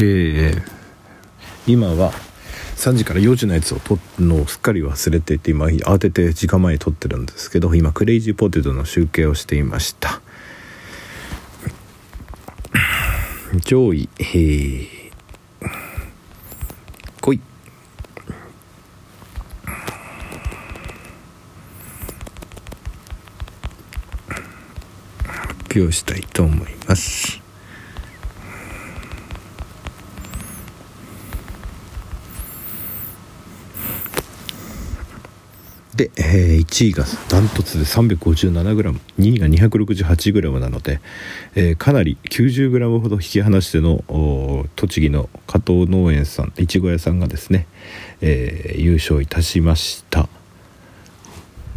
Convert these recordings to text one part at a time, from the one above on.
えー、今は3時から4時のやつを撮るのをすっかり忘れていて今慌てて時間前に撮ってるんですけど今クレイジーポテトの集計をしていました。上位、えー、5位発表したいと思います。で、えー、1位がダントツで 357g2 位が 268g なので、えー、かなり 90g ほど引き離しての栃木の加藤農園さんいちご屋さんがですね、えー、優勝いたしました。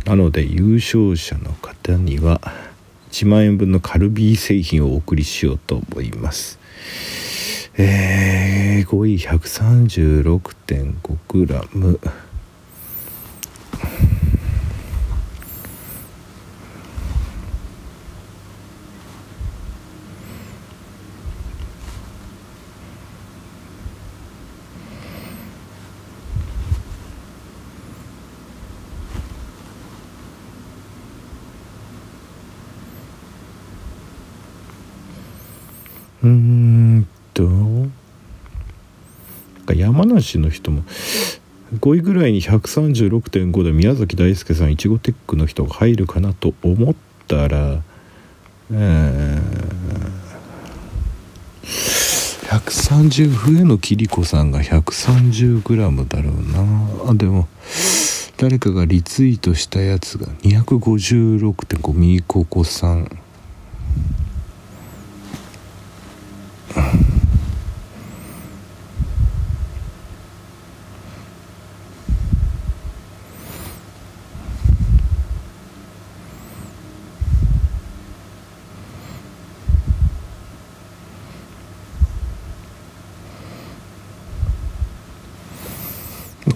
なので優勝者の方には1万円分のカルビー製品をお送りしようと思います。えー、5位 136.5g うんと。山梨の人も5位ぐらいに136.5で宮崎大輔さんいちごテックの人が入るかなと思ったら、130上野桐子さんが 130g だろうな。あでも誰かがリツイートしたやつが256.5ミーココさん。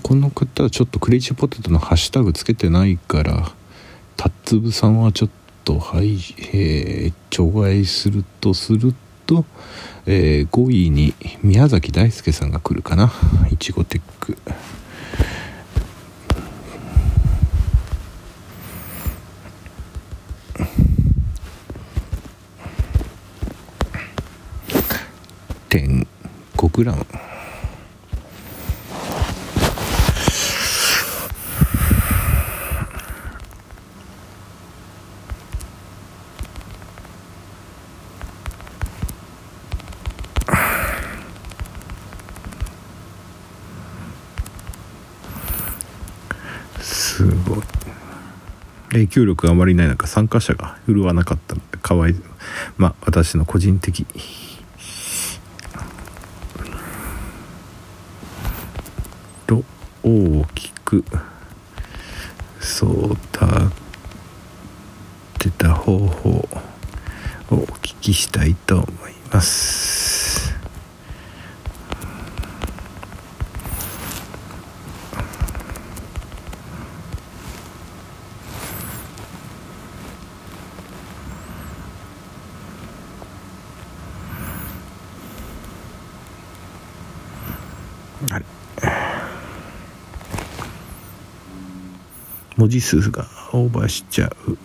この方はちょっとクレイジーポテトのハッシュタグつけてないからタッツブさんはちょっとはい、えー、除外するとすると、えー、5位に宮崎大輔さんが来るかな？いちごテック点5グラム影響力があまりない中参加者が振るわなかったのでかわいまあ私の個人的と大きくそう立てた方法をお聞きしたいと思います。あれ文字数がオーバーしちゃう。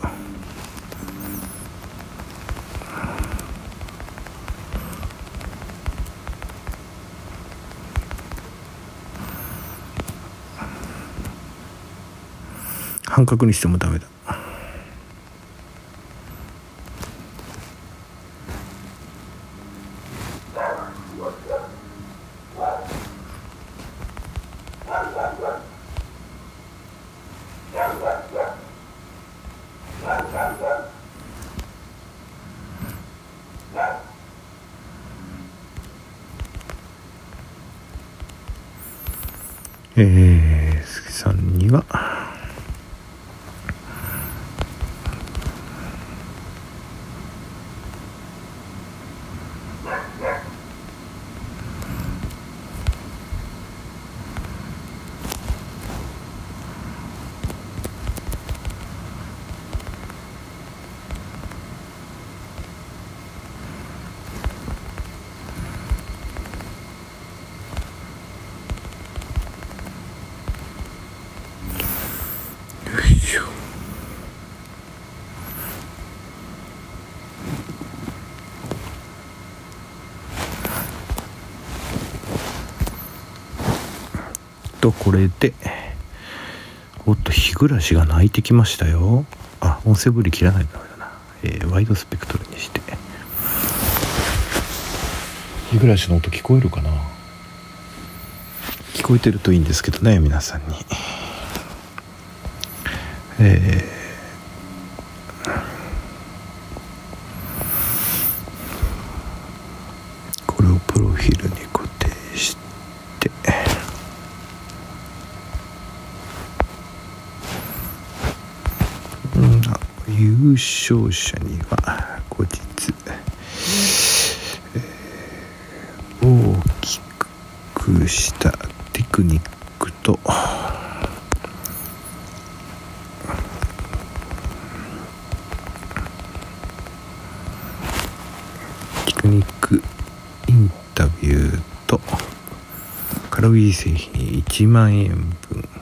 半角にしてもダメだ。えー、杉さんにはとこれでおっと日暮らしが鳴いてきましたよ。あ音声ぶり切らないとダメだな、えー、ワイドスペクトルにして。日暮らしの音聞こえるかな？聞こえてるといいんですけどね皆さんに。えー、これをプロフィールに固定してうん優勝者には後日、えー、大きくしたテクニックとテクニックインタビューとカロリー製品1万円分。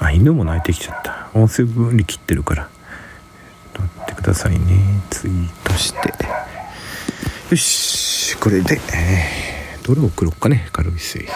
あ犬も泣いてきちゃった。音声分離切ってるから。ださいね。ツイートして。よし。これで、えー、どれを送ろうかね。軽い製品。